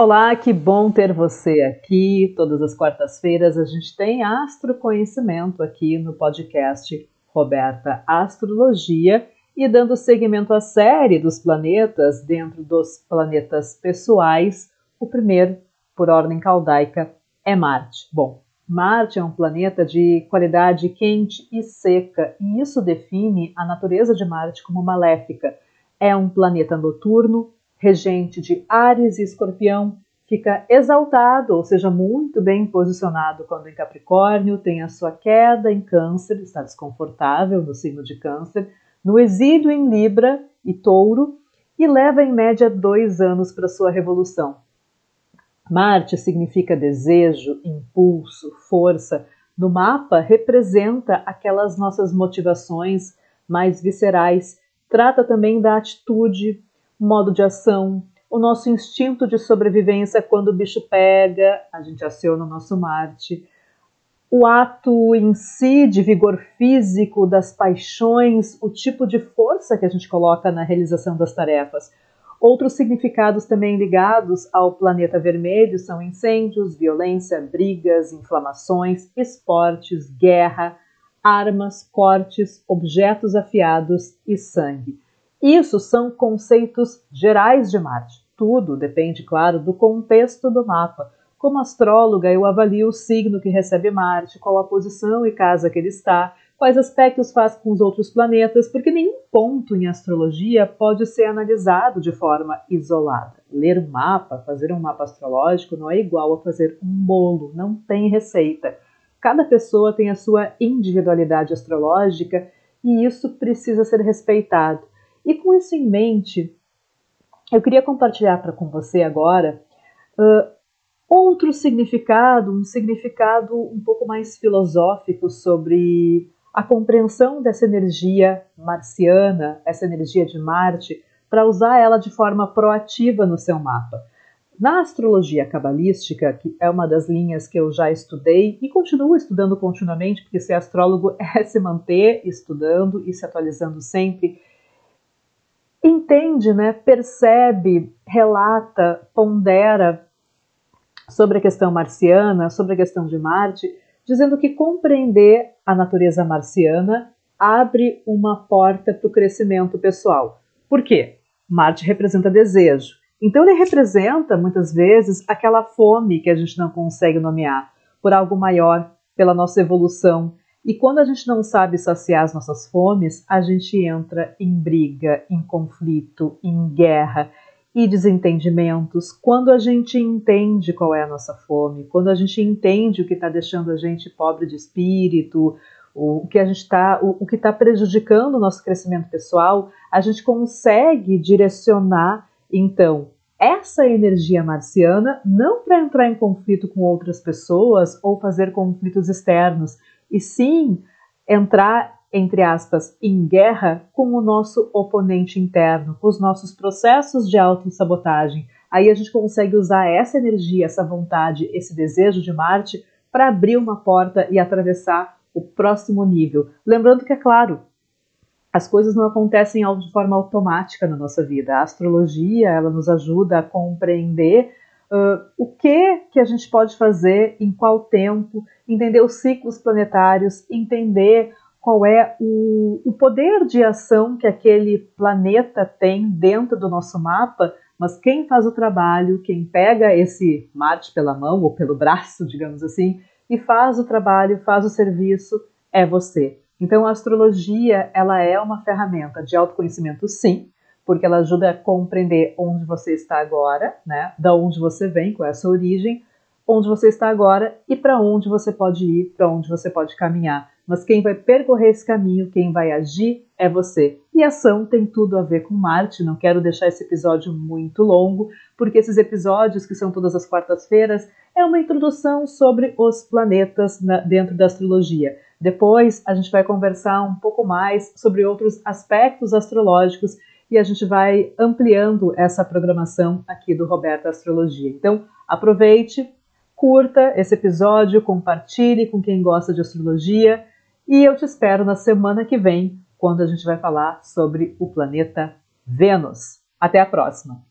Olá, que bom ter você aqui. Todas as quartas-feiras a gente tem astroconhecimento aqui no podcast Roberta Astrologia e dando seguimento à série dos planetas dentro dos planetas pessoais. O primeiro, por ordem caldaica, é Marte. Bom, Marte é um planeta de qualidade quente e seca, e isso define a natureza de Marte como maléfica. É um planeta noturno, regente de Ares e Escorpião, fica exaltado, ou seja, muito bem posicionado quando em Capricórnio, tem a sua queda em Câncer, está desconfortável no signo de Câncer, no exílio em Libra e Touro, e leva em média dois anos para sua revolução. Marte significa desejo, impulso, força. No mapa, representa aquelas nossas motivações mais viscerais. Trata também da atitude, modo de ação, o nosso instinto de sobrevivência quando o bicho pega, a gente aciona o nosso Marte. O ato em si de vigor físico, das paixões, o tipo de força que a gente coloca na realização das tarefas. Outros significados também ligados ao planeta vermelho são incêndios, violência, brigas, inflamações, esportes, guerra, armas, cortes, objetos afiados e sangue. Isso são conceitos gerais de Marte. Tudo depende, claro, do contexto do mapa. Como astróloga, eu avalio o signo que recebe Marte, qual a posição e casa que ele está, quais aspectos faz com os outros planetas, porque nenhum ponto em astrologia pode ser analisado de forma isolada. Ler mapa, fazer um mapa astrológico, não é igual a fazer um bolo, não tem receita. Cada pessoa tem a sua individualidade astrológica e isso precisa ser respeitado. E com isso em mente, eu queria compartilhar para com você agora uh, outro significado, um significado um pouco mais filosófico sobre a compreensão dessa energia marciana, essa energia de Marte, para usar ela de forma proativa no seu mapa. Na astrologia cabalística, que é uma das linhas que eu já estudei e continuo estudando continuamente, porque ser astrólogo é se manter estudando e se atualizando sempre, entende, né, percebe, relata, pondera sobre a questão marciana, sobre a questão de Marte, dizendo que compreender a natureza marciana abre uma porta para o crescimento pessoal. Por quê? Marte representa desejo. Então ele representa muitas vezes aquela fome que a gente não consegue nomear por algo maior, pela nossa evolução, e quando a gente não sabe saciar as nossas fomes, a gente entra em briga, em conflito, em guerra e desentendimentos. Quando a gente entende qual é a nossa fome, quando a gente entende o que está deixando a gente pobre de espírito, o que a gente está, o, o que está prejudicando o nosso crescimento pessoal, a gente consegue direcionar então essa energia marciana não para entrar em conflito com outras pessoas ou fazer conflitos externos, e sim entrar, entre aspas, em guerra com o nosso oponente interno, com os nossos processos de autossabotagem. Aí a gente consegue usar essa energia, essa vontade, esse desejo de Marte para abrir uma porta e atravessar o próximo nível. Lembrando que, é claro, as coisas não acontecem de forma automática na nossa vida. A astrologia ela nos ajuda a compreender Uh, o que que a gente pode fazer, em qual tempo, entender os ciclos planetários, entender qual é o, o poder de ação que aquele planeta tem dentro do nosso mapa, mas quem faz o trabalho, quem pega esse Marte pela mão ou pelo braço, digamos assim, e faz o trabalho, faz o serviço, é você. Então a astrologia, ela é uma ferramenta de autoconhecimento, sim, porque ela ajuda a compreender onde você está agora, né? Da onde você vem, qual é a sua origem, onde você está agora e para onde você pode ir, para onde você pode caminhar. Mas quem vai percorrer esse caminho, quem vai agir é você. E ação tem tudo a ver com Marte. Não quero deixar esse episódio muito longo, porque esses episódios, que são todas as quartas-feiras, é uma introdução sobre os planetas na, dentro da astrologia. Depois a gente vai conversar um pouco mais sobre outros aspectos astrológicos e a gente vai ampliando essa programação aqui do Roberta Astrologia. Então, aproveite, curta esse episódio, compartilhe com quem gosta de astrologia e eu te espero na semana que vem, quando a gente vai falar sobre o planeta Vênus. Até a próxima!